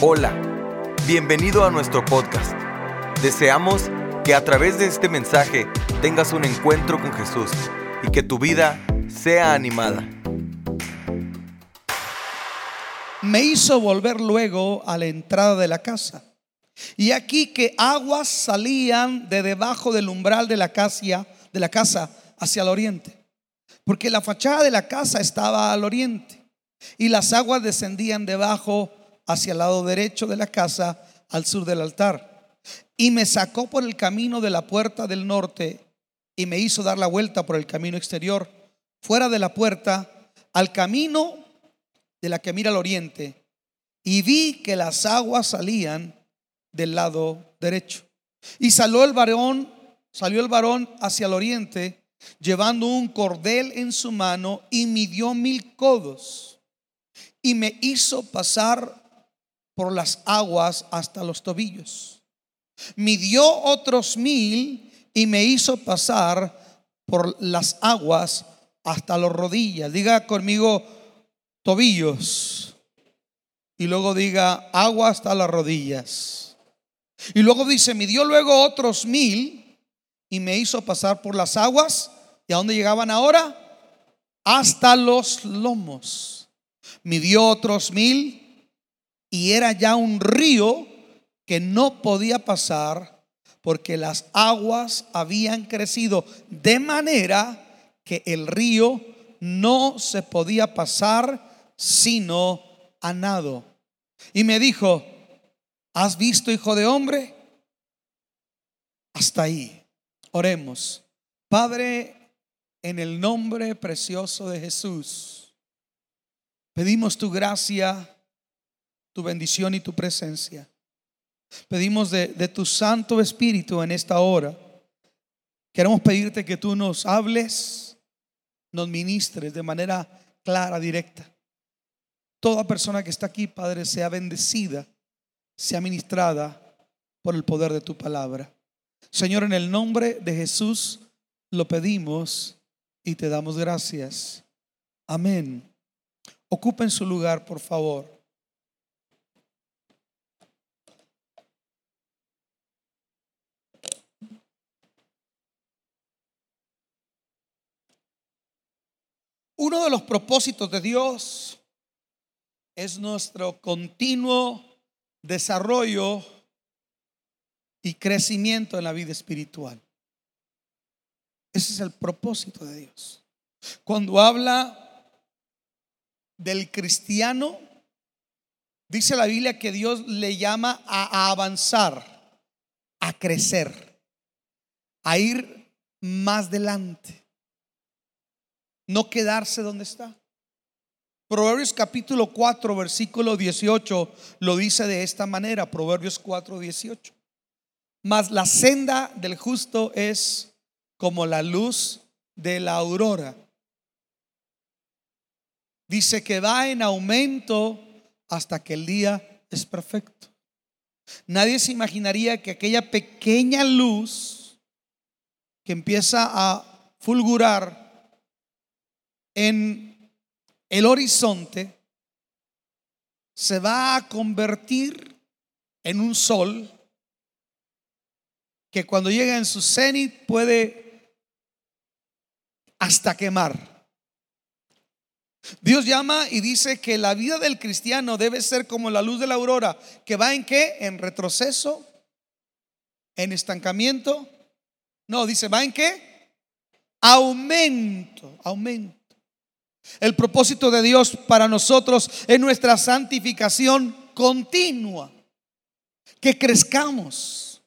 Hola, bienvenido a nuestro podcast. Deseamos que a través de este mensaje tengas un encuentro con Jesús y que tu vida sea animada. me hizo volver luego a la entrada de la casa. Y aquí que aguas salían de debajo del umbral de la casa, de la casa hacia el oriente, porque la fachada de la casa estaba al oriente y las aguas descendían debajo hacia el lado derecho de la casa al sur del altar. Y me sacó por el camino de la puerta del norte y me hizo dar la vuelta por el camino exterior, fuera de la puerta, al camino de la que mira al oriente, y vi que las aguas salían del lado derecho. Y salió el varón, salió el varón hacia el oriente, llevando un cordel en su mano, y midió mil codos, y me hizo pasar por las aguas hasta los tobillos. Midió otros mil y me hizo pasar por las aguas hasta las rodillas. Diga conmigo tobillos. Y luego diga agua hasta las rodillas. Y luego dice, midió luego otros mil y me hizo pasar por las aguas. ¿Y a dónde llegaban ahora? Hasta los lomos. Midió otros mil y era ya un río que no podía pasar porque las aguas habían crecido de manera que el río no se podía pasar sino a nado. Y me dijo, ¿has visto, hijo de hombre? Hasta ahí. Oremos. Padre, en el nombre precioso de Jesús, pedimos tu gracia tu bendición y tu presencia. Pedimos de, tu Santo Espíritu en esta hora. Queremos pedirte que tú nos hables, nos ministres de manera clara, directa. Toda persona que está aquí, Padre, sea bendecida, sea ministrada por el poder de tu palabra. Señor, en el nombre de Jesús lo pedimos y te damos gracias. Amén. Ocupen su lugar, por favor. Uno de los propósitos de Dios es nuestro continuo desarrollo y crecimiento en la vida espiritual. Ese es el propósito de Dios. Cuando habla del cristiano, dice la Biblia que Dios le llama a avanzar, a crecer, a ir más adelante no quedarse donde está. Proverbios capítulo 4, versículo 18 lo dice de esta manera, Proverbios 4, 18. Mas la senda del justo es como la luz de la aurora. Dice que va en aumento hasta que el día es perfecto. Nadie se imaginaría que aquella pequeña luz que empieza a fulgurar en el horizonte se va a convertir en un sol que cuando llega en su cenit puede hasta quemar. Dios llama y dice que la vida del cristiano debe ser como la luz de la aurora, que va en qué? En retroceso, en estancamiento. No, dice, ¿va en qué? Aumento, aumento. El propósito de Dios para nosotros es nuestra santificación continua, que crezcamos.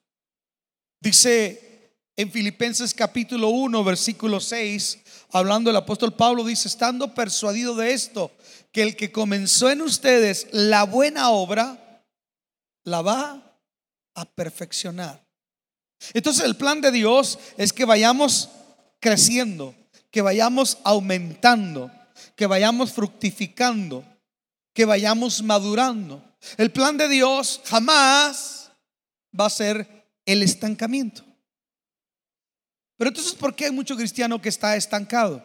Dice en Filipenses capítulo 1, versículo 6, hablando el apóstol Pablo, dice, estando persuadido de esto, que el que comenzó en ustedes la buena obra, la va a perfeccionar. Entonces el plan de Dios es que vayamos creciendo, que vayamos aumentando que vayamos fructificando, que vayamos madurando. El plan de Dios jamás va a ser el estancamiento. Pero entonces, ¿por qué hay mucho cristiano que está estancado?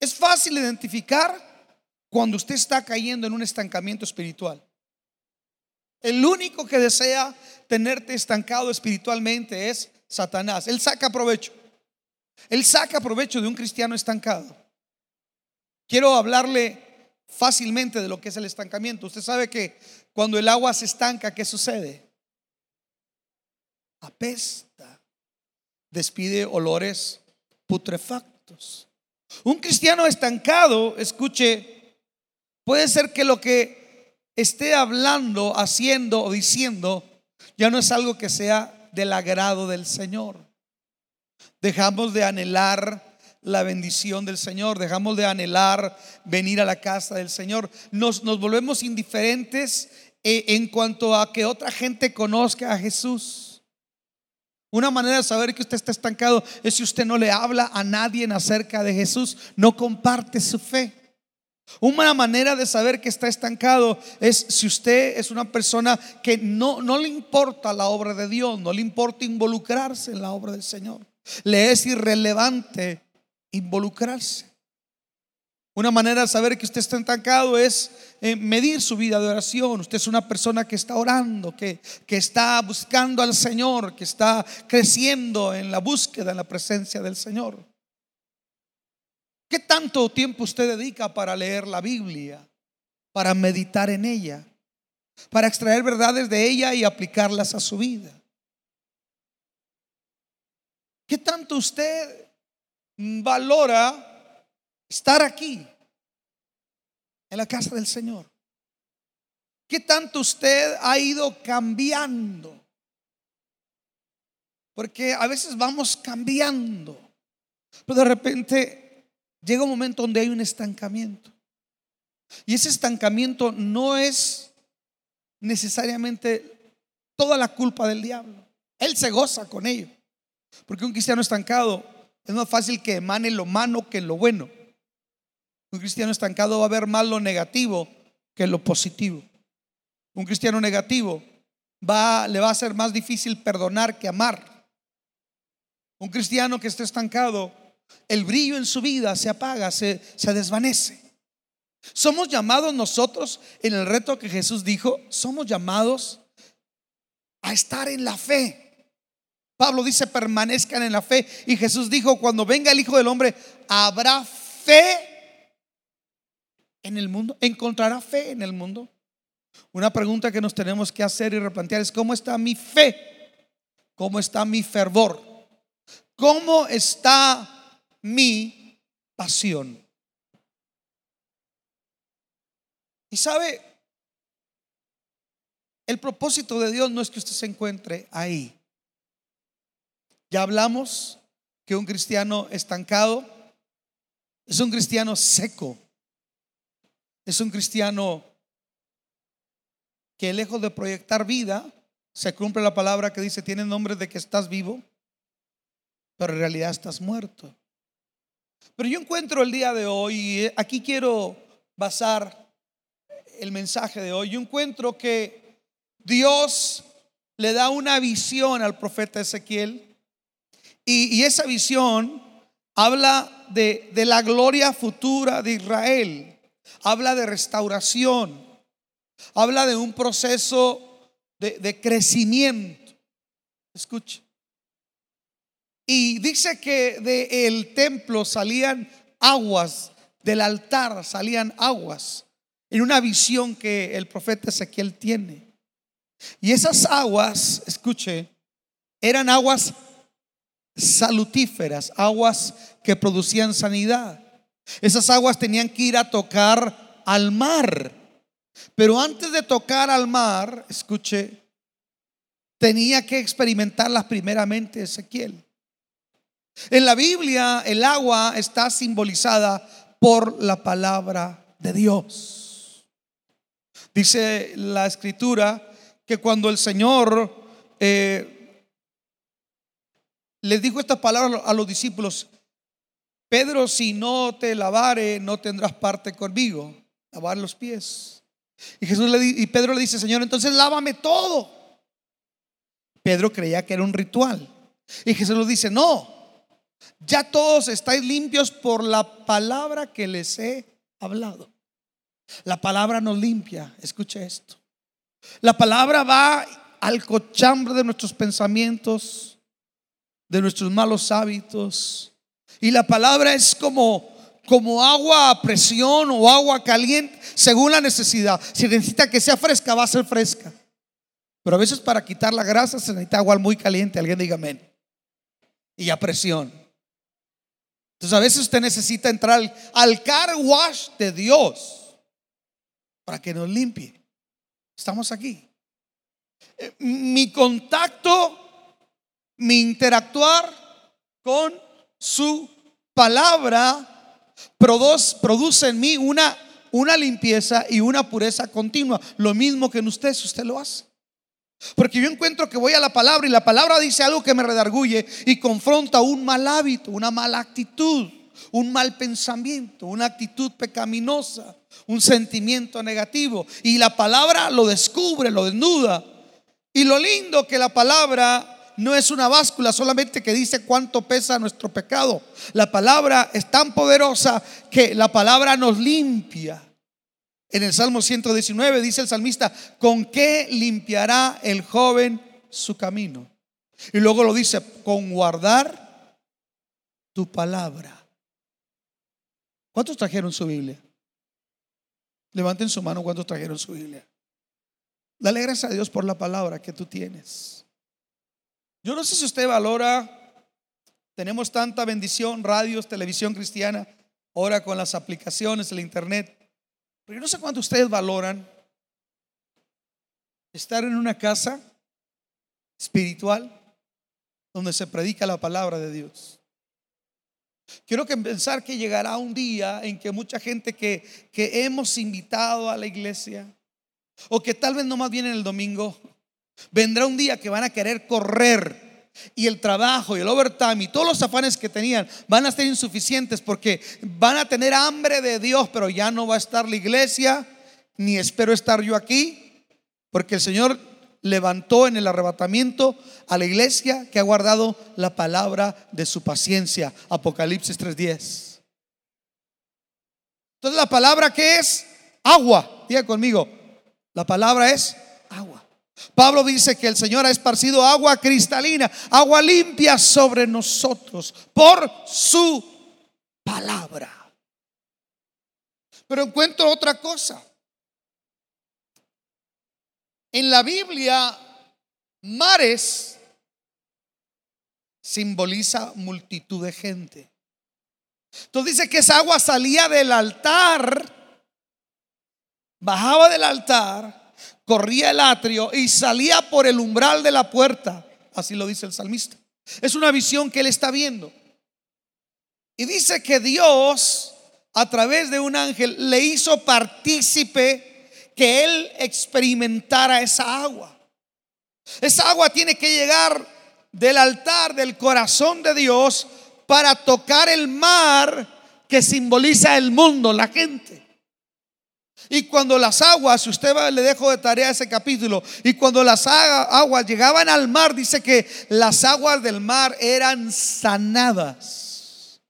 Es fácil identificar cuando usted está cayendo en un estancamiento espiritual. El único que desea tenerte estancado espiritualmente es Satanás. Él saca provecho. Él saca provecho de un cristiano estancado. Quiero hablarle fácilmente de lo que es el estancamiento. Usted sabe que cuando el agua se estanca, ¿qué sucede? Apesta, despide olores putrefactos. Un cristiano estancado, escuche, puede ser que lo que esté hablando, haciendo o diciendo ya no es algo que sea del agrado del Señor. Dejamos de anhelar la bendición del Señor, dejamos de anhelar venir a la casa del Señor, nos, volvemos indiferentes eh, en cuanto a que otra gente conozca a Jesús. Una manera de saber que usted está estancado es si usted no le habla a nadie acerca de Jesús, no comparte su fe. Una manera de saber que está estancado es si usted es una persona que no le importa la obra de Dios, no le importa involucrarse en la obra del Señor. Le es irrelevante involucrarse. Una manera de saber que usted está estancado es eh, medir su vida de oración. Usted es una persona que está orando, que, que está buscando al Señor, que está creciendo en la búsqueda, en la presencia del Señor. ¿Qué tanto tiempo usted dedica para leer la Biblia, para meditar en ella, para extraer verdades de ella y aplicarlas a su vida? ¿Qué tanto usted valora estar aquí, en la casa del Señor? ¿Qué tanto usted ha ido cambiando? Porque a veces vamos cambiando, pero de repente llega un momento donde hay un estancamiento. Y ese estancamiento no es necesariamente toda la culpa del diablo. Él se goza con ello. Porque un cristiano estancado es más fácil que emane lo malo que lo bueno. Un cristiano estancado va a ver más lo negativo que lo positivo. Un cristiano negativo va, le va a ser más difícil perdonar que amar. Un cristiano que esté estancado, el brillo en su vida se apaga, se, se desvanece. Somos llamados nosotros en el reto que Jesús dijo, somos llamados a estar en la fe. Pablo dice, permanezcan en la fe. Y Jesús dijo, cuando venga el Hijo del Hombre, habrá fe en el mundo. ¿Encontrará fe en el mundo? Una pregunta que nos tenemos que hacer y replantear es, ¿cómo está mi fe? ¿Cómo está mi fervor? ¿Cómo está mi pasión? Y sabe, el propósito de Dios no es que usted se encuentre ahí. Ya hablamos que un cristiano estancado es un cristiano seco. Es un cristiano que lejos de proyectar vida, se cumple la palabra que dice, tiene nombre de que estás vivo, pero en realidad estás muerto. Pero yo encuentro el día de hoy, y aquí quiero basar el mensaje de hoy, yo encuentro que Dios le da una visión al profeta Ezequiel y, esa visión habla de, la gloria futura de Israel, habla de restauración, habla de un proceso de, crecimiento. Escuche. Y dice que del templo salían aguas, del altar salían aguas, en una visión que el profeta Ezequiel tiene. Y esas aguas, escuche, eran aguas salutíferas, aguas que producían sanidad. Esas aguas tenían que ir a tocar al mar. Pero antes de tocar al mar, escuche, tenía que experimentarlas primeramente Ezequiel. En la Biblia el agua está simbolizada por la palabra de Dios. Dice la escritura que cuando el Señor eh, les dijo estas palabras a los discípulos, Pedro, si no te lavare, no tendrás parte conmigo. Lavar los pies. Y, Jesús le, y Pedro le dice, Señor, entonces lávame todo. Pedro creía que era un ritual. Y Jesús le dice, no, ya todos estáis limpios por la palabra que les he hablado. La palabra nos limpia. Escuche esto. La palabra va al cochambre de nuestros pensamientos, de nuestros malos hábitos. Y la palabra es como como agua a presión o agua caliente, según la necesidad. Si necesita que sea fresca, va a ser fresca. Pero a veces para quitar la grasa se necesita agua muy caliente. Alguien diga amén. Y a presión. Entonces a veces usted necesita entrar al, al car wash de Dios para que nos limpie. Estamos aquí. Eh, mi contacto, mi interactuar con su palabra produce, en mí una, una limpieza y una pureza continua. Lo mismo que en usted, si usted lo hace. Porque yo encuentro que voy a la palabra y la palabra dice algo que me redarguye y confronta un mal hábito, una mala actitud, un mal pensamiento, una actitud pecaminosa, un sentimiento negativo. Y la palabra lo descubre, lo desnuda. Y lo lindo que la palabra no es una báscula solamente que dice cuánto pesa nuestro pecado. La palabra es tan poderosa que la palabra nos limpia. En el Salmo 119 dice el salmista, ¿con qué limpiará el joven su camino? Y luego lo dice, con guardar tu palabra. ¿Cuántos trajeron su Biblia? Levanten su mano cuántos trajeron su Biblia. Dale gracias a Dios por la palabra que tú tienes. Yo no sé si usted valora, tenemos tanta bendición, radios, televisión cristiana, ahora con las aplicaciones, el internet, pero yo no sé cuánto ustedes valoran estar en una casa espiritual donde se predica la palabra de Dios. Quiero pensar que llegará un día en que mucha gente que, que hemos invitado a la iglesia, o que tal vez no más viene el domingo, Vendrá un día que van a querer correr y el trabajo y el overtime y todos los afanes que tenían van a ser insuficientes porque van a tener hambre de Dios, pero ya no va a estar la iglesia, ni espero estar yo aquí, porque el Señor levantó en el arrebatamiento a la iglesia que ha guardado la palabra de su paciencia. Apocalipsis 3:10. Entonces la palabra que es agua, diga conmigo, la palabra es. Pablo dice que el Señor ha esparcido agua cristalina, agua limpia sobre nosotros por su palabra. Pero encuentro otra cosa. En la Biblia, mares simboliza multitud de gente. Entonces dice que esa agua salía del altar, bajaba del altar corría el atrio y salía por el umbral de la puerta. Así lo dice el salmista. Es una visión que él está viendo. Y dice que Dios, a través de un ángel, le hizo partícipe que él experimentara esa agua. Esa agua tiene que llegar del altar, del corazón de Dios, para tocar el mar que simboliza el mundo, la gente. Y cuando las aguas, si usted le dejo de tarea ese capítulo, y cuando las aguas llegaban al mar, dice que las aguas del mar eran sanadas.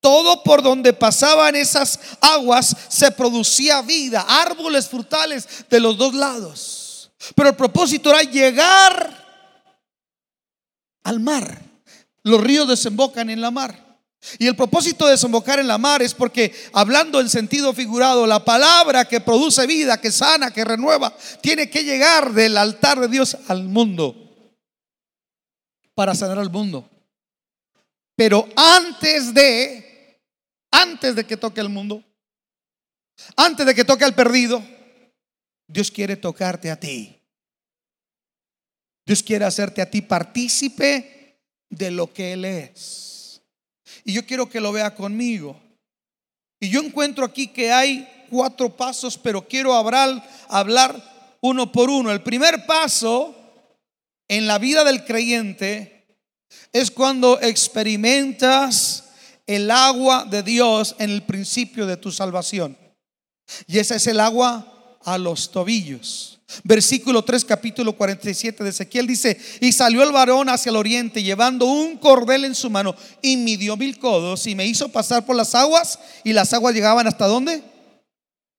Todo por donde pasaban esas aguas se producía vida, árboles frutales de los dos lados. Pero el propósito era llegar al mar. Los ríos desembocan en la mar. Y el propósito de desembocar en la mar es porque, hablando en sentido figurado, la palabra que produce vida, que sana, que renueva, tiene que llegar del altar de Dios al mundo para sanar al mundo. Pero antes de, antes de que toque el mundo, antes de que toque al perdido, Dios quiere tocarte a ti. Dios quiere hacerte a ti partícipe de lo que Él es. Y yo quiero que lo vea conmigo. Y yo encuentro aquí que hay cuatro pasos, pero quiero hablar, uno por uno. El primer paso en la vida del creyente es cuando experimentas el agua de Dios en el principio de tu salvación. Y ese es el agua a los tobillos. Versículo 3, capítulo 47 de Ezequiel dice, y salió el varón hacia el oriente llevando un cordel en su mano y midió mil codos y me hizo pasar por las aguas y las aguas llegaban hasta dónde?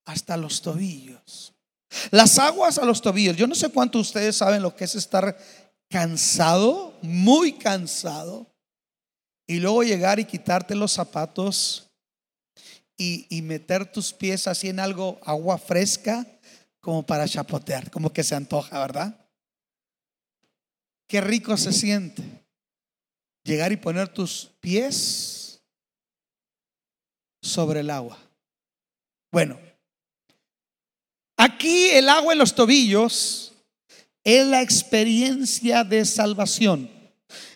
hasta los tobillos. Las aguas a los tobillos. Yo no sé cuánto ustedes saben lo que es estar cansado, muy cansado, y luego llegar y quitarte los zapatos y, y meter tus pies así en algo, agua fresca, como para chapotear, como que se antoja, ¿verdad? Qué rico se siente llegar y poner tus pies sobre el agua. Bueno, aquí el agua en los tobillos es la experiencia de salvación.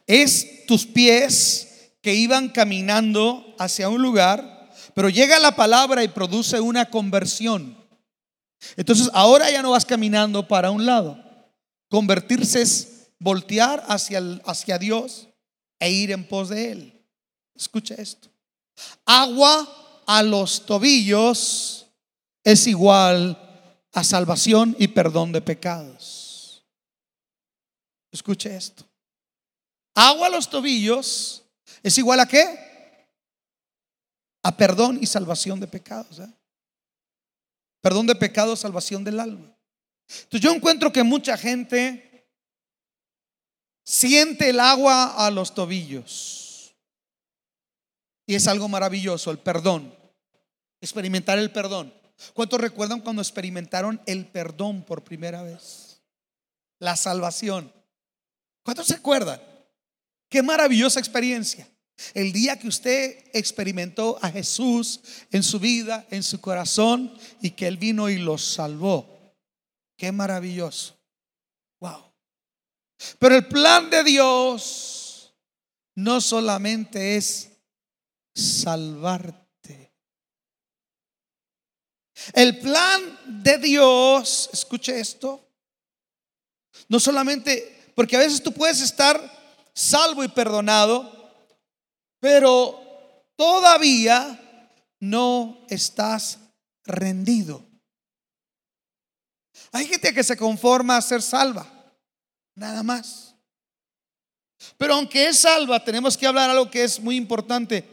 Es tus pies que iban caminando hacia un lugar, pero llega la palabra y produce una conversión. Entonces ahora ya no vas caminando para un lado. Convertirse es voltear hacia, hacia Dios e ir en pos de Él. Escucha esto. Agua a los tobillos es igual a salvación y perdón de pecados. Escuche esto. Agua a los tobillos es igual a qué? A perdón y salvación de pecados. ¿eh? Perdón de pecados, salvación del alma. Entonces yo encuentro que mucha gente siente el agua a los tobillos. Y es algo maravilloso, el perdón. Experimentar el perdón. ¿Cuántos recuerdan cuando experimentaron el perdón por primera vez? La salvación. ¿Cuántos se acuerdan? Qué maravillosa experiencia. El día que usted experimentó a Jesús en su vida, en su corazón, y que Él vino y lo salvó. Qué maravilloso. Wow. Pero el plan de Dios no solamente es salvarte. El plan de Dios, escuche esto, no solamente, porque a veces tú puedes estar salvo y perdonado, pero todavía no estás rendido. Hay gente que se conforma a ser salva, nada más. Pero aunque es salva, tenemos que hablar algo que es muy importante.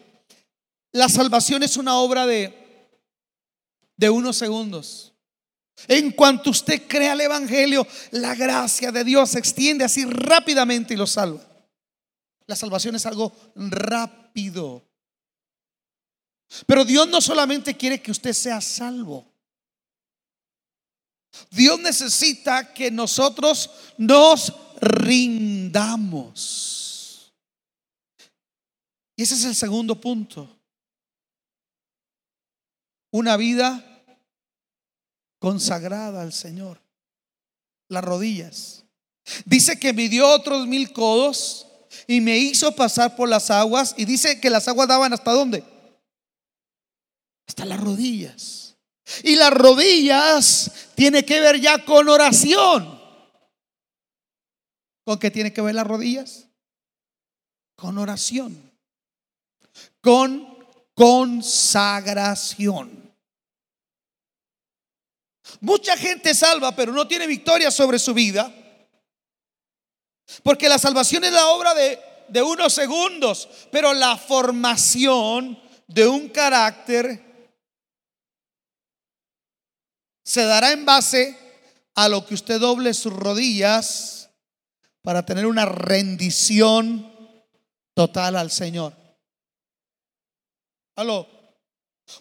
La salvación es una obra de, de unos segundos. En cuanto usted crea el Evangelio, la gracia de Dios se extiende así rápidamente y lo salva. La salvación es algo rápido. Pero Dios no solamente quiere que usted sea salvo. Dios necesita que nosotros nos rindamos. Y ese es el segundo punto. Una vida consagrada al Señor. Las rodillas. Dice que midió otros mil codos y me hizo pasar por las aguas. Y dice que las aguas daban hasta dónde? Hasta las rodillas. Y las rodillas tiene que ver ya con oración. ¿Con qué tiene que ver las rodillas? Con oración. Con consagración. Mucha gente salva, pero no tiene victoria sobre su vida porque la salvación es la obra de, unos segundos, pero la formación de un carácter se dará en base a lo que usted doble sus rodillas para tener una rendición total al Señor. Aló.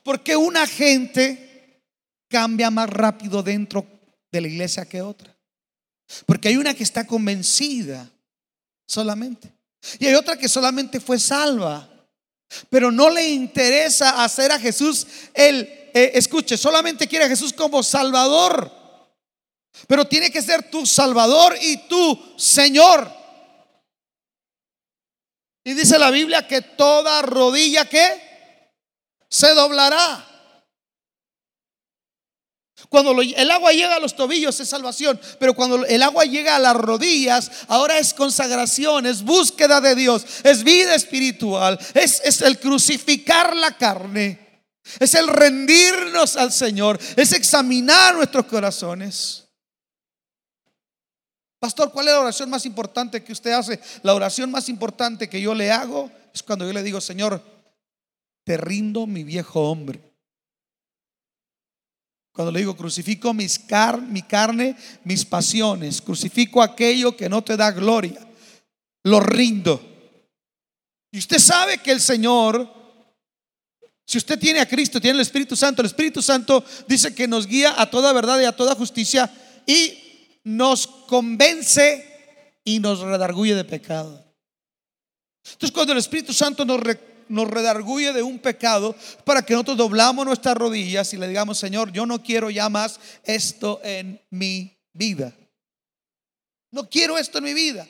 Porque una gente cambia más rápido dentro de la iglesia que otra. Porque hay una que está convencida solamente. Y hay otra que solamente fue salva. Pero no le interesa hacer a Jesús el, eh, escuche, solamente quiere a Jesús como Salvador. Pero tiene que ser tu Salvador y tu Señor. Y dice la Biblia que toda rodilla que se doblará. Cuando el agua llega a los tobillos es salvación, pero cuando el agua llega a las rodillas, ahora es consagración, es búsqueda de Dios, es vida espiritual, es, es el crucificar la carne, es el rendirnos al Señor, es examinar nuestros corazones. Pastor, ¿cuál es la oración más importante que usted hace? La oración más importante que yo le hago es cuando yo le digo, Señor, te rindo mi viejo hombre Cuando le digo crucifico mis car mi carne, mis pasiones, crucifico aquello que no te da gloria, lo rindo. Y usted sabe que el Señor, si usted tiene a Cristo, tiene el Espíritu Santo, el Espíritu Santo dice que nos guía a toda verdad y a toda justicia y nos convence y nos redarguye de pecado. Entonces cuando el Espíritu Santo nos, nos redarguye de un pecado para que nosotros doblamos nuestras rodillas y le digamos, Señor, yo no quiero ya más esto en mi vida. No quiero esto en mi vida.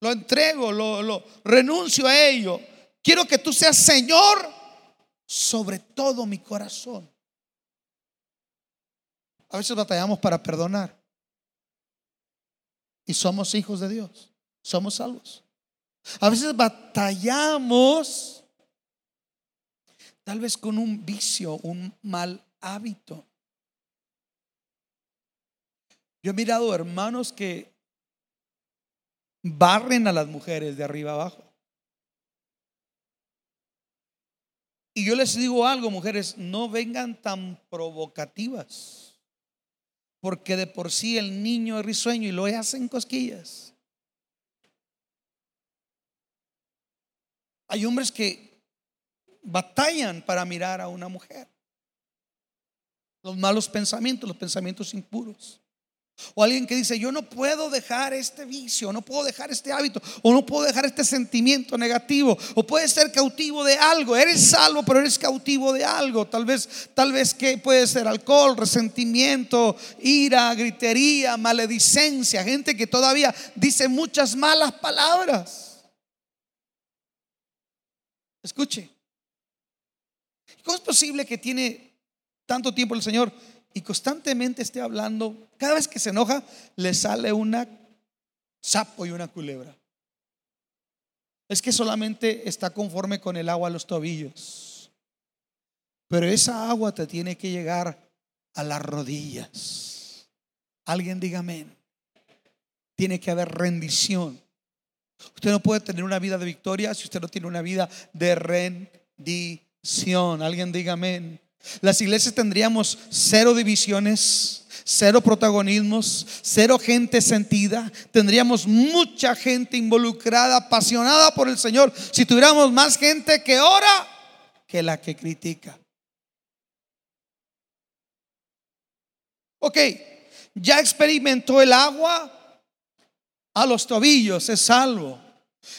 Lo entrego, lo, lo renuncio a ello. Quiero que tú seas Señor sobre todo mi corazón. A veces batallamos para perdonar. Y somos hijos de Dios. Somos salvos. A veces batallamos tal vez con un vicio, un mal hábito. Yo he mirado hermanos que barren a las mujeres de arriba abajo. Y yo les digo algo, mujeres, no vengan tan provocativas, porque de por sí el niño es risueño y lo hacen cosquillas. Hay hombres que batallan para mirar a una mujer. Los malos pensamientos, los pensamientos impuros. O alguien que dice, yo no puedo dejar este vicio, no puedo dejar este hábito, o no puedo dejar este sentimiento negativo, o puede ser cautivo de algo. Eres salvo, pero eres cautivo de algo. Tal vez, tal vez que puede ser alcohol, resentimiento, ira, gritería, maledicencia, gente que todavía dice muchas malas palabras. Escuche. ¿Cómo es posible que tiene tanto tiempo el Señor y constantemente esté hablando? Cada vez que se enoja, le sale una sapo y una culebra. Es que solamente está conforme con el agua a los tobillos. Pero esa agua te tiene que llegar a las rodillas. Alguien diga amén. Tiene que haber rendición. Usted no puede tener una vida de victoria si usted no tiene una vida de rendición. Alguien diga amén. Las iglesias tendríamos cero divisiones, cero protagonismos, cero gente sentida. Tendríamos mucha gente involucrada, apasionada por el Señor. Si tuviéramos más gente que ora que la que critica. Ok, ya experimentó el agua, a los tobillos, es salvo.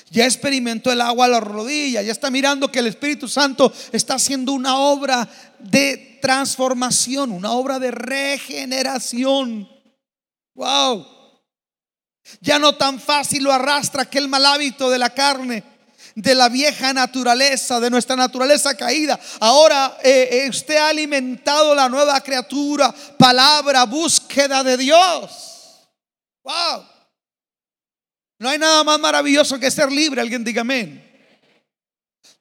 Ya experimentó el agua a las rodillas, ya está mirando que el Espíritu Santo está haciendo una obra de transformación, una obra de regeneración. Wow. Ya no tan fácil lo arrastra aquel mal hábito de la carne, de la vieja naturaleza, de nuestra naturaleza caída. Ahora eh, eh, usted ha alimentado la nueva criatura, palabra, búsqueda de Dios. Wow. No hay nada más maravilloso que ser libre. Alguien diga amén.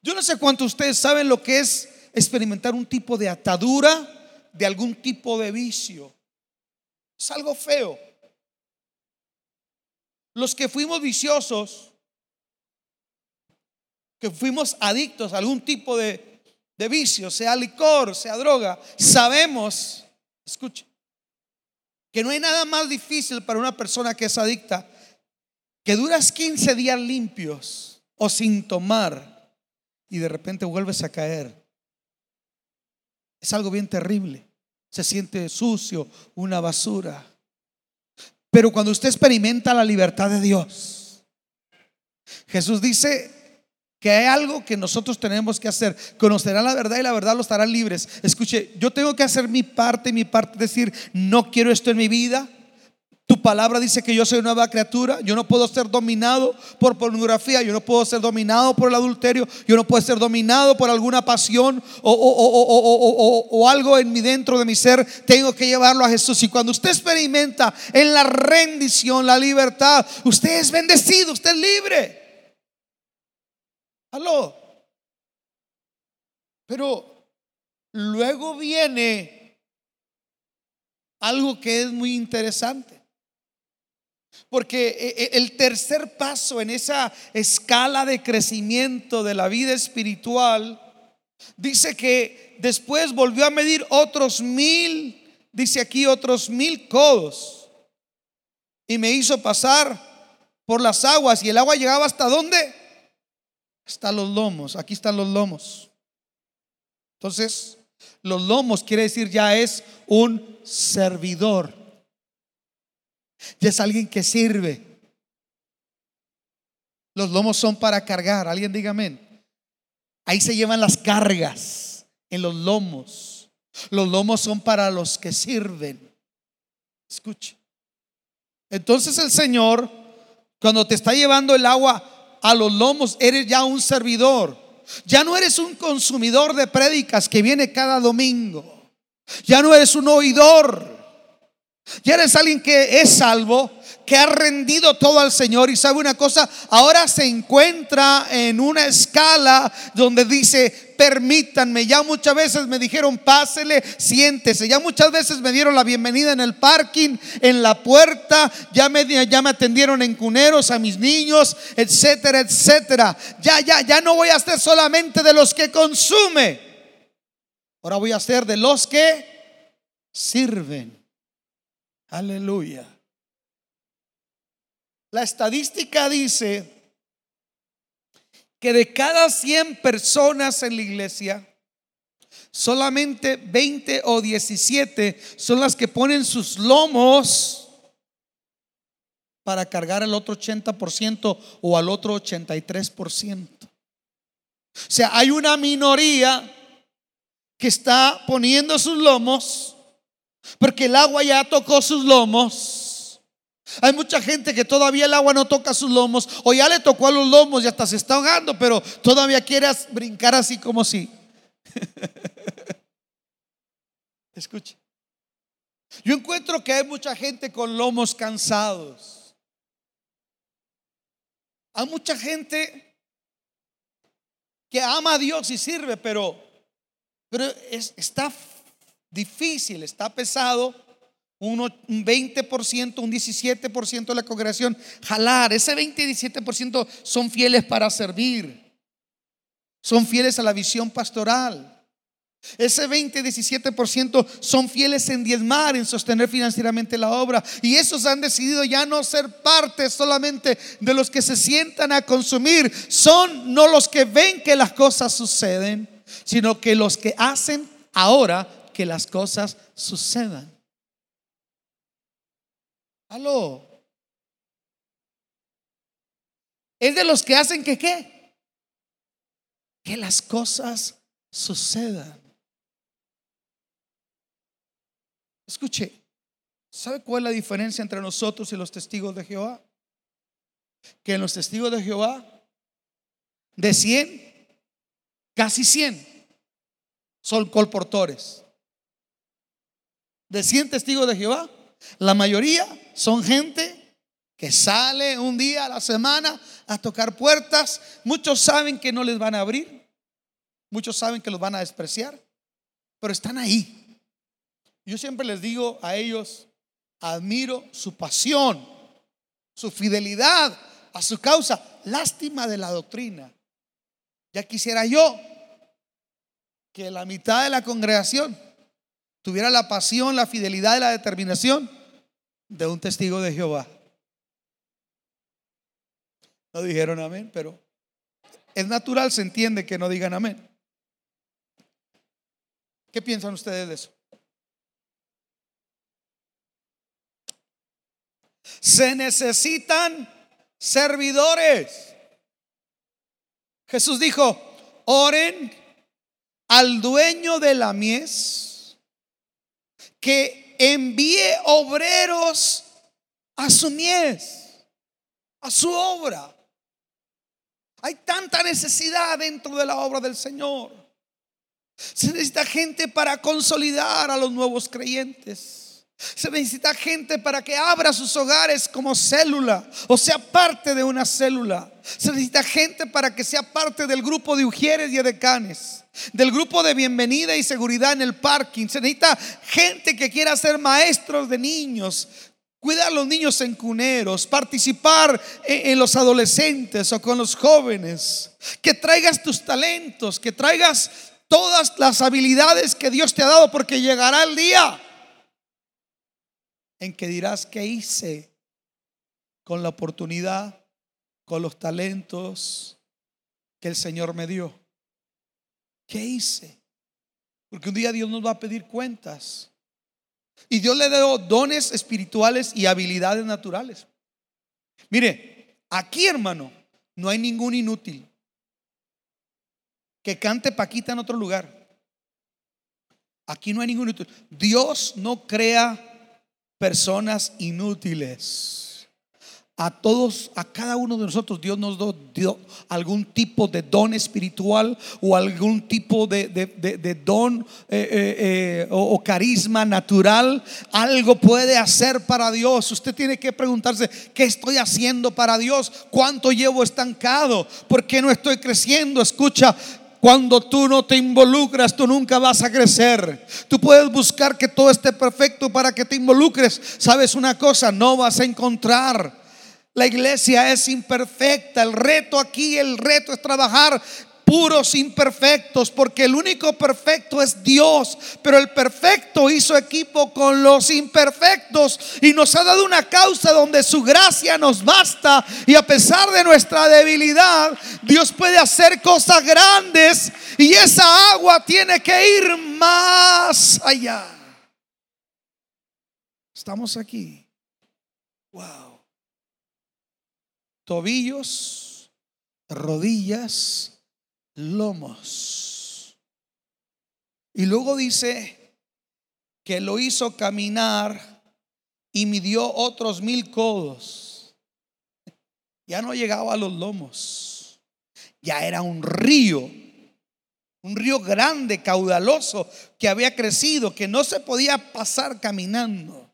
Yo no sé cuántos ustedes saben lo que es experimentar un tipo de atadura de algún tipo de vicio. Es algo feo. Los que fuimos viciosos, que fuimos adictos a algún tipo de, de vicio, sea licor, sea droga, sabemos, escuche, que no hay nada más difícil para una persona que es adicta que duras 15 días limpios o sin tomar y de repente vuelves a caer. Es algo bien terrible. Se siente sucio, una basura. Pero cuando usted experimenta la libertad de Dios, Jesús dice que hay algo que nosotros tenemos que hacer. Conocerán la verdad y la verdad los estarán libres. Escuche, yo tengo que hacer mi parte, mi parte, decir, no quiero esto en mi vida tu palabra dice que yo soy nueva criatura. Yo no puedo ser dominado por pornografía. Yo no puedo ser dominado por el adulterio. Yo no puedo ser dominado por alguna pasión o, algo en mi dentro de mi ser. Tengo que llevarlo a Jesús. Y cuando usted experimenta en la rendición, la libertad, usted es bendecido, usted es libre. Aló. Pero luego viene algo que es muy interesante. Porque eh, eh, el tercer paso en esa escala de crecimiento de la vida espiritual Dice que después volvió a medir otros mil, dice aquí otros mil codos. Y me hizo pasar por las aguas. Y el agua llegaba hasta dónde? Hasta los lomos. Aquí están los lomos. Entonces, los lomos quiere decir ya es un servidor. Ya es alguien que sirve. Los lomos son para cargar. Alguien diga amén. Ahí se llevan las cargas en los lomos. Los lomos son para los que sirven. Escuche. Entonces el Señor, cuando te está llevando el agua a los lomos, eres ya un servidor. Ya no eres un consumidor de prédicas que viene cada domingo. Ya no eres un oidor. Ya eres alguien que es salvo, que ha rendido todo al Señor. Y sabe una cosa, ahora se encuentra en una escala donde dice, permítanme, ya muchas veces me dijeron, pásele, siéntese, ya muchas veces me dieron la bienvenida en el parking, en la puerta, ya me, ya me atendieron en cuneros a mis niños, etcétera, etcétera. Ya, ya, ya no voy a ser solamente de los que consume, ahora voy a ser de los que sirven. Aleluya. La estadística dice que de cada 100 personas en la iglesia, solamente 20 o 17 son las que ponen sus lomos para cargar al otro 80% o al otro 83%. O sea, hay una minoría que está poniendo sus lomos porque el agua ya tocó sus lomos hay mucha gente que todavía el agua no toca sus lomos o ya le tocó a los lomos y hasta se está ahogando, pero todavía quiere brincar así como si. Escuche. Yo encuentro que hay mucha gente con lomos cansados. Hay mucha gente que ama a Dios y sirve, pero, pero está difícil, está pesado un 20%, un 17% de la congregación jalar. Ese 20 y 17% son fieles para servir. Son fieles a la visión pastoral. Ese 20, 17% son fieles en diezmar, en sostener financieramente la obra. Y esos han decidido ya no ser parte solamente de los que se sientan a consumir. Son no los que ven que las cosas suceden, sino que los que hacen ahora que las cosas sucedan. Aló. Es de los que hacen que qué? Que las cosas sucedan. Escuche, ¿sabe cuál es la diferencia entre nosotros y los testigos de Jehová? Que en los testigos de Jehová, de 100, casi 100 son colportores. De 100 testigos de Jehová, la mayoría son gente que sale un día a la semana a tocar puertas. Muchos saben que no les van a abrir. Muchos saben que los van a despreciar. Pero están ahí. Yo siempre les digo a ellos, admiro su pasión, su fidelidad a su causa. Lástima de la doctrina. Ya quisiera yo que la mitad de la congregación tuviera la pasión, la fidelidad y la determinación de un testigo de Jehová. No dijeron amén, pero es natural, se entiende que no digan amén. ¿Qué piensan ustedes de eso? Se necesitan servidores. Jesús dijo, oren al dueño de la mies que envíe obreros a su mies, a su obra. Hay tanta necesidad dentro de la obra del Señor. Se necesita gente para consolidar a los nuevos creyentes. Se necesita gente para que abra sus hogares como célula o sea parte de una célula. Se necesita gente para que sea parte del grupo de ujieres y edecanes, del grupo de bienvenida y seguridad en el parking. Se necesita gente que quiera ser maestros de niños, cuidar a los niños en cuneros, participar en, los adolescentes o con los jóvenes, que traigas tus talentos, que traigas todas las habilidades que Dios te ha dado porque llegará el día en que dirás, ¿qué hice con la oportunidad, con los talentos que el Señor me dio? ¿Qué hice? Porque un día Dios nos va a pedir cuentas. Y Dios le dio dones espirituales y habilidades naturales. Mire, aquí hermano, no hay ningún inútil que cante Paquita en otro lugar. Aquí no hay ningún inútil. Dios no crea personas inútiles. A todos, a cada uno de nosotros, Dios nos dio, algún tipo de don espiritual o algún tipo de, don eh, eh, eh, o, o carisma natural. Algo puede hacer para Dios. Usted tiene que preguntarse, ¿qué estoy haciendo para Dios? ¿Cuánto llevo estancado? ¿Por qué no estoy creciendo? Escucha, cuando tú no te involucras, tú nunca vas a crecer. Tú puedes buscar que todo esté perfecto para que te involucres. ¿Sabes una cosa? No vas a encontrar. La iglesia es imperfecta. El reto aquí, el reto es trabajar puros imperfectos, porque el único perfecto es Dios, pero el perfecto hizo equipo con los imperfectos y nos ha dado una causa donde su gracia nos basta y a pesar de nuestra debilidad, Dios puede hacer cosas grandes y esa agua tiene que ir más allá. Estamos aquí. Wow. Tobillos, rodillas, lomos. Y luego dice que lo hizo caminar y midió otros mil codos. Ya no llegaba a los lomos. Ya era un río. Un río grande, caudaloso, que había crecido, que no se podía pasar caminando.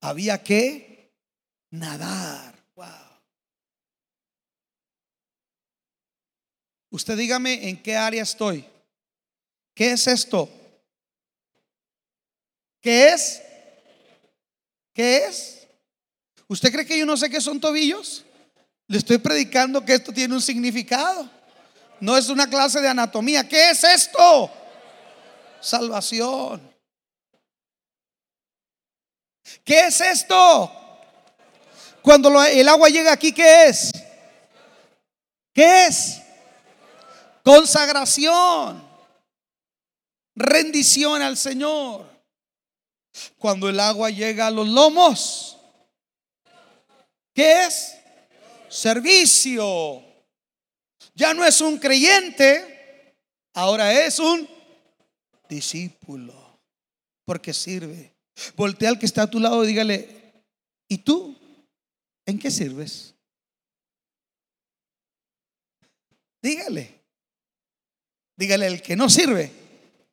Había que nadar. Usted dígame en qué área estoy. ¿Qué es esto? ¿Qué es? ¿Qué es? ¿Usted cree que yo no sé qué son tobillos? Le estoy predicando que esto tiene un significado. No es una clase de anatomía. ¿Qué es esto? Salvación. ¿Qué es esto? Cuando el agua llega aquí, ¿qué es? ¿Qué es? Consagración. Rendición al Señor. Cuando el agua llega a los lomos, ¿qué es? Servicio. Ya no es un creyente, ahora es un discípulo, porque sirve. Voltea al que está a tu lado y dígale, ¿y tú? ¿En qué sirves? Dígale. Dígale, el que no sirve,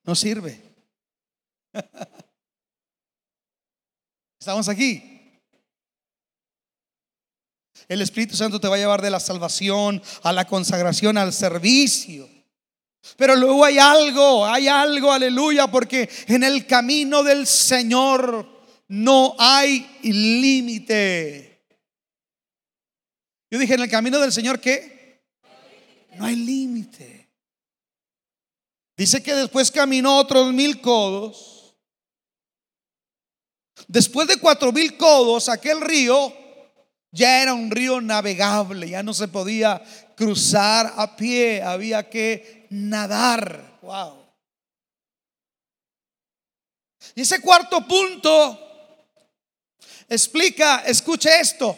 no sirve. Estamos aquí. El Espíritu Santo te va a llevar de la salvación a la consagración, al servicio. Pero luego hay algo, hay algo, aleluya, porque en el camino del Señor no hay límite. Yo dije, en el camino del Señor, ¿qué? No hay límite. Dice que después caminó otros mil codos. Después de cuatro mil codos, aquel río ya era un río navegable, ya no se podía cruzar a pie, había que nadar. Wow. Y ese cuarto punto explica, escuche esto,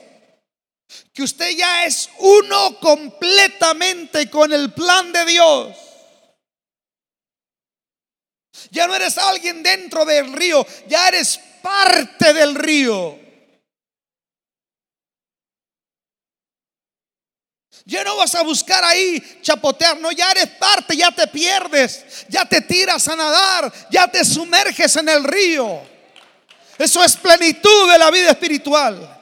que usted ya es uno completamente con el plan de Dios. Ya no eres alguien dentro del río, ya eres parte del río. Ya no vas a buscar ahí chapotear, no, ya eres parte, ya te pierdes, ya te tiras a nadar, ya te sumerges en el río. Eso es plenitud de la vida espiritual.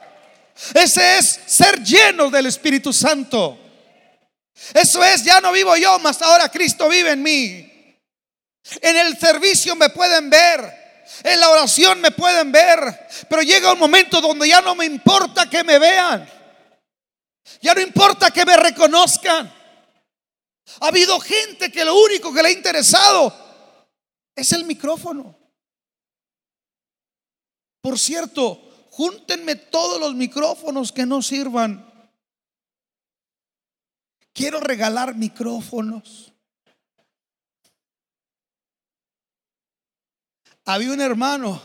Ese es ser lleno del Espíritu Santo. Eso es, ya no vivo yo, mas ahora Cristo vive en mí. En el servicio me pueden ver. En la oración me pueden ver. Pero llega un momento donde ya no me importa que me vean. Ya no importa que me reconozcan. Ha habido gente que lo único que le ha interesado es el micrófono. Por cierto, júntenme todos los micrófonos que no sirvan. Quiero regalar micrófonos. Había un hermano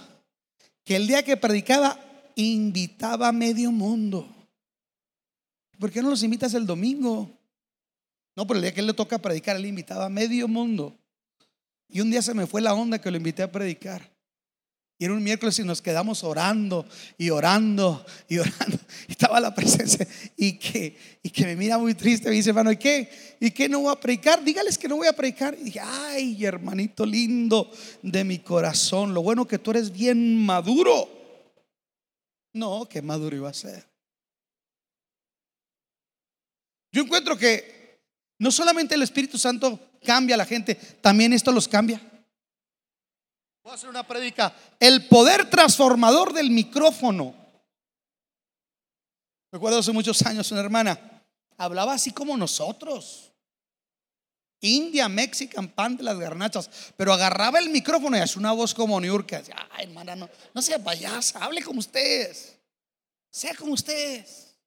que el día que predicaba invitaba a medio mundo. ¿Por qué no los invitas el domingo? No, pero el día que él le toca predicar, él invitaba a medio mundo. Y un día se me fue la onda que lo invité a predicar. Y era un miércoles y nos quedamos orando y orando y orando. Y estaba la presencia y que, y que me mira muy triste. Me dice, hermano, ¿y qué? ¿Y qué no voy a predicar? Dígales que no voy a predicar. Y dije, ay, hermanito lindo de mi corazón. Lo bueno que tú eres bien maduro. No, qué maduro iba a ser. Yo encuentro que no solamente el Espíritu Santo cambia a la gente, también esto los cambia. Voy a hacer una predica. El poder transformador del micrófono. Recuerdo hace muchos años una hermana hablaba así como nosotros. India, Mexican, pan de las garnachas. Pero agarraba el micrófono y hacía una voz como Niurka. Ay, hermana, no, no sea payasa, hable como ustedes. Sea como ustedes.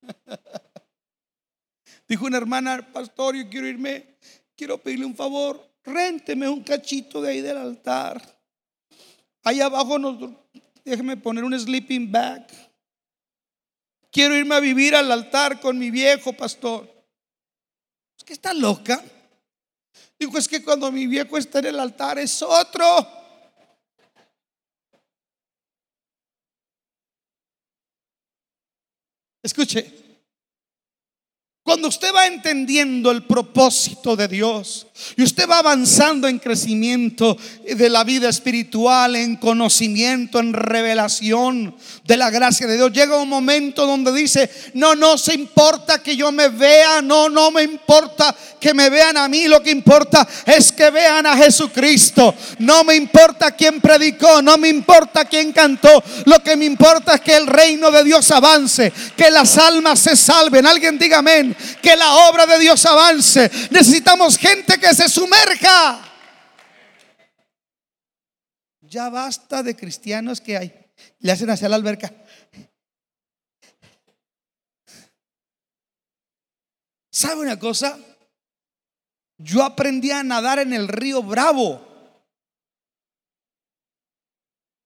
Dijo una hermana, pastor, yo quiero irme, quiero pedirle un favor rénteme un cachito de ahí del altar. Ahí abajo nos, déjeme poner un sleeping bag. Quiero irme a vivir al altar con mi viejo pastor. Es que está loca. Dijo, es que cuando mi viejo está en el altar es otro. Escuche, cuando usted va entendiendo el propósito de Dios y usted va avanzando en crecimiento de la vida espiritual, en conocimiento, en revelación de la gracia de Dios, llega un momento donde dice, no, no se importa que yo me vea, no, no me importa que me vean a mí, lo que importa es que vean a Jesucristo. No me importa quién predicó, no me importa quién cantó, lo que me importa es que el reino de Dios avance, que las almas se salven. Alguien diga amén que la obra de Dios avance. Necesitamos gente que se sumerja. Ya basta de cristianos que hay. Le hacen hacia la alberca. ¿Sabe una cosa? Yo aprendí a nadar en el río Bravo.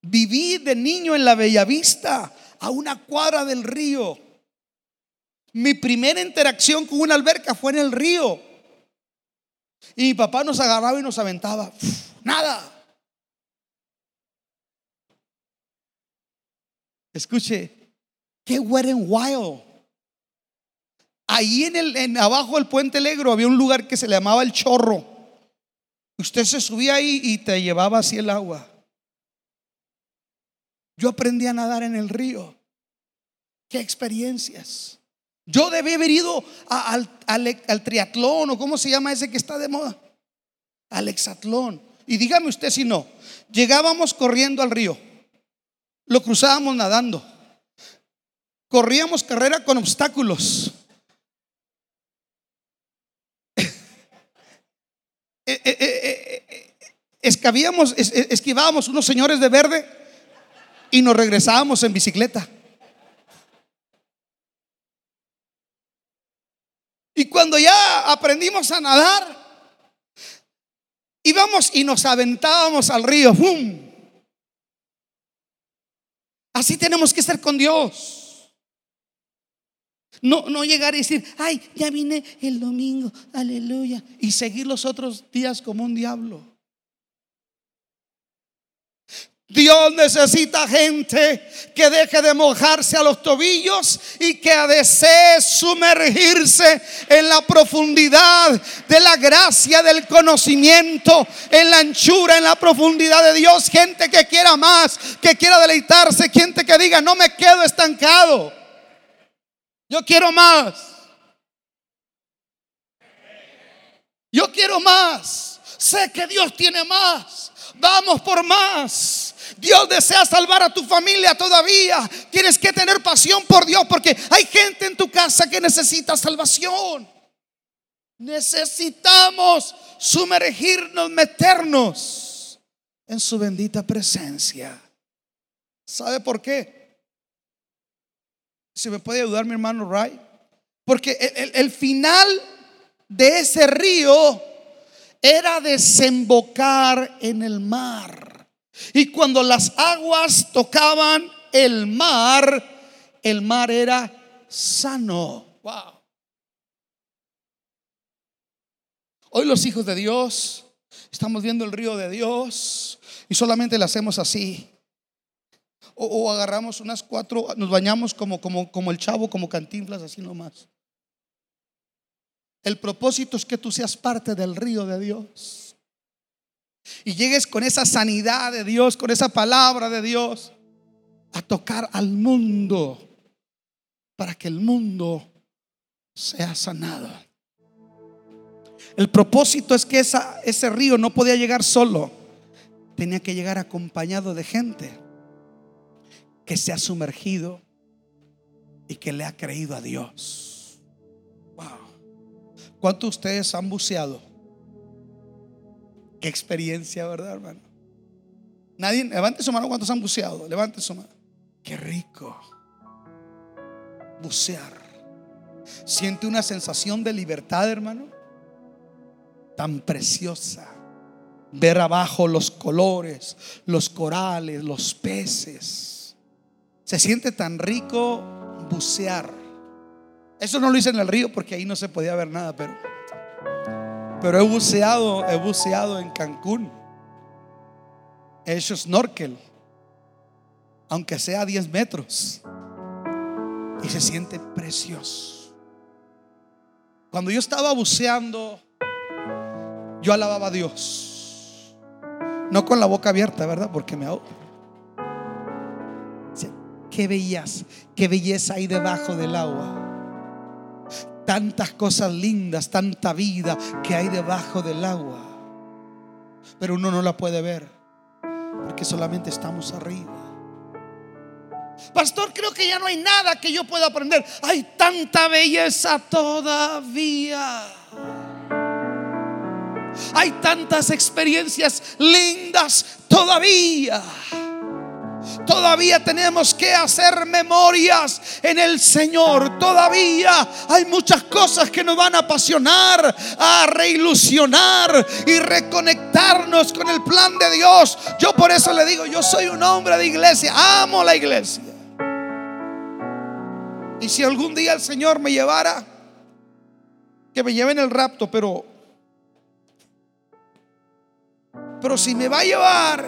Viví de niño en la Bellavista, a una cuadra del río. Mi primera interacción con una alberca fue en el río. Y mi papá nos agarraba y nos aventaba. nada. Escuche, qué wet and wild. Ahí en el abajo del puente Negro había un lugar que se le llamaba el chorro. Usted se subía ahí y te llevaba así el agua. Yo aprendí a nadar en el río. Qué experiencias. Yo debí haber ido al, triatlón o cómo se llama ese que está de moda. Al exatlón. Y dígame usted si no. Llegábamos corriendo al río. Lo cruzábamos nadando. Corríamos carrera con obstáculos. Eh, eh, eh, esquivábamos unos señores de verde y nos regresábamos en bicicleta. Cuando ya aprendimos a nadar, íbamos y nos aventábamos al río. ¡Bum! Así tenemos que ser con Dios. No, no llegar y decir, ay, ya vine el domingo, aleluya, y seguir los otros días como un diablo. Dios necesita gente que deje de mojarse a los tobillos y que desee sumergirse en la profundidad de la gracia, del conocimiento, en la anchura, en la profundidad de Dios. Gente que quiera más, que quiera deleitarse, gente que diga, no me quedo estancado. Yo quiero más. Yo quiero más. Sé que Dios tiene más. Vamos por más. Dios desea salvar a tu familia todavía. Tienes que tener pasión por Dios porque hay gente en tu casa que necesita salvación. Necesitamos sumergirnos, meternos en su bendita presencia. ¿Sabe por qué? Si me puede ayudar mi hermano Ray. Porque el, el final de ese río era desembocar en el mar. Y cuando las aguas tocaban el mar, el mar era sano. Wow. Hoy los hijos de Dios estamos viendo el río de Dios y solamente le hacemos así. O, agarramos unas cuatro, nos bañamos como, como, como el chavo, como cantinflas, así nomás. El propósito es que tú seas parte del río de Dios. Y llegues con esa sanidad de Dios, con esa palabra de Dios, a tocar al mundo para que el mundo sea sanado. El propósito es que ese río no podía llegar solo, tenía que llegar acompañado de gente que se ha sumergido y que le ha creído a Dios. Wow. ¿Cuántos de ustedes han buceado? Qué experiencia, ¿verdad, hermano? Nadie, levante su mano cuántos han buceado. Levante su mano. Qué rico. Bucear. Siente una sensación de libertad, hermano. Tan preciosa. Ver abajo los colores, los corales, los peces. Se siente tan rico bucear. Eso no lo hice en el río porque ahí no se podía ver nada, pero pero he buceado, he buceado en Cancún. He hecho snorkel aunque sea a 10 metros. Y se siente precioso. Cuando yo estaba buceando, yo alababa a Dios. No con la boca abierta, ¿verdad? Porque me ahogo. Qué belleza, qué belleza hay debajo del agua. Tantas cosas lindas, tanta vida que hay debajo del agua. Pero uno no la puede ver porque solamente estamos arriba. Pastor, creo que ya no hay nada que yo pueda aprender. Hay tanta belleza todavía. Hay tantas experiencias lindas todavía. Todavía tenemos que hacer memorias en el Señor. Todavía hay muchas cosas que nos van a apasionar, a reilusionar y reconectarnos con el plan de Dios. Yo por eso le digo, yo soy un hombre de iglesia, amo la iglesia. Y si algún día el Señor me llevara, que me lleve en el rapto, pero pero si me va a llevar,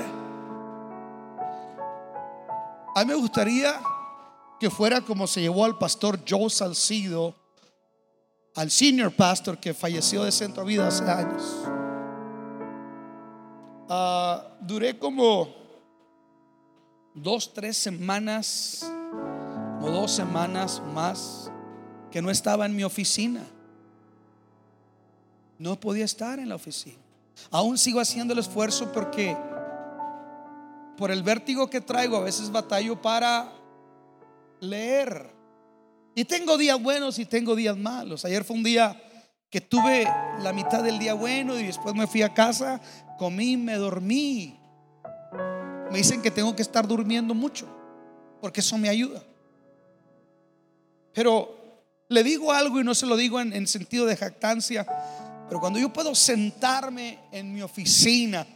a mí me gustaría que fuera como se llevó al pastor Joe Salcido, al senior pastor que falleció de centro vida hace años. Ah, duré como dos, tres semanas o dos semanas más que no estaba en mi oficina. No podía estar en la oficina. Aún sigo haciendo el esfuerzo porque por el vértigo que traigo a veces batallo para leer. Y tengo días buenos y tengo días malos. Ayer fue un día que tuve la mitad del día bueno y después me fui a casa, comí, me dormí. Me dicen que tengo que estar durmiendo mucho porque eso me ayuda. Pero le digo algo y no se lo digo en, sentido de jactancia, pero cuando yo puedo sentarme en mi oficina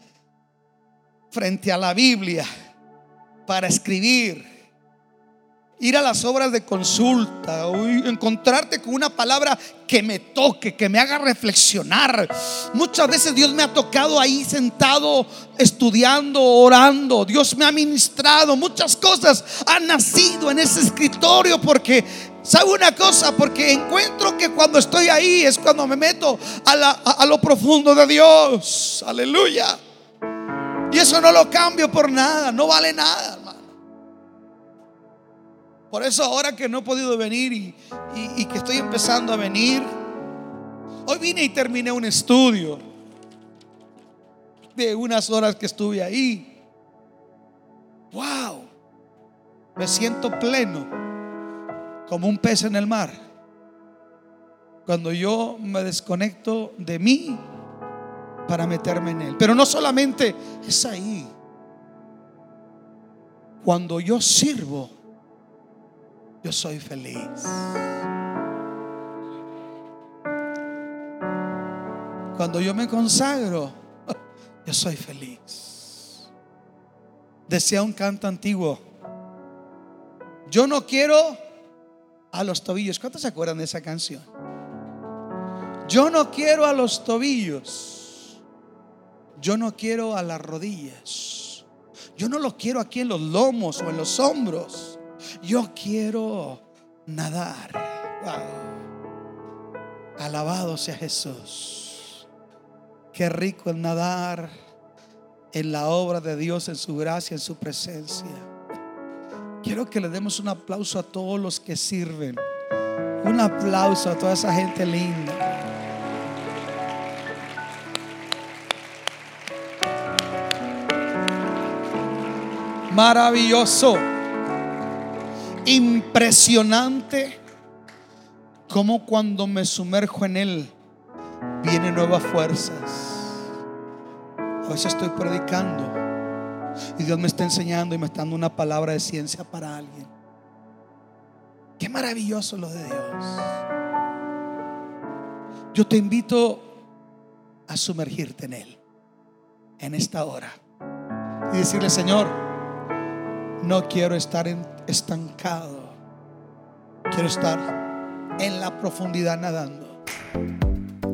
frente a la Biblia para escribir, ir a las obras de consulta encontrarte con una palabra que me toque, que me haga reflexionar. Muchas veces Dios me ha tocado ahí sentado, estudiando, orando. Dios me ha ministrado. Muchas cosas han nacido en ese escritorio porque, ¿sabe una cosa? Porque encuentro que cuando estoy ahí es cuando me meto a lo profundo de Dios. Aleluya. Y eso no lo cambio por nada, no vale nada. Por eso ahora que no he podido venir y, que estoy empezando a venir, hoy vine y terminé un estudio de unas horas que estuve ahí. ¡Wow! Me siento pleno, como un pez en el mar. Cuando yo me desconecto de mí para meterme en Él. Pero no solamente es ahí. Cuando yo sirvo, yo soy feliz. Cuando yo me consagro, yo soy feliz. Decía un canto antiguo, yo no quiero a los tobillos. ¿Cuántos se acuerdan de esa canción? Yo no quiero a los tobillos. Yo no quiero a las rodillas. Yo no lo quiero aquí en los lomos o en los hombros. Yo quiero nadar. Alabado sea Jesús. Qué rico es nadar en la obra de Dios, en su gracia, en su presencia. Quiero que le demos un aplauso a todos los que sirven. Un aplauso a toda esa gente linda. Maravilloso. Impresionante. Como cuando me sumerjo en Él, vienen nuevas fuerzas. A veces estoy predicando y Dios me está enseñando y me está dando una palabra de ciencia para alguien. Qué maravilloso lo de Dios. Yo te invito a sumergirte en Él en esta hora y decirle, Señor, no quiero estar estancado, quiero estar en la profundidad nadando.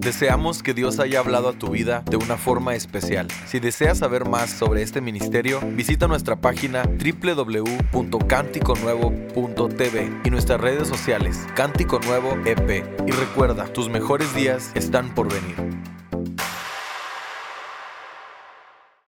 Deseamos que Dios haya hablado a tu vida de una forma especial. Si deseas saber más sobre este ministerio, visita nuestra página www.canticonuevo.tv y nuestras redes sociales Cántico Nuevo EP. Y recuerda, tus mejores días están por venir.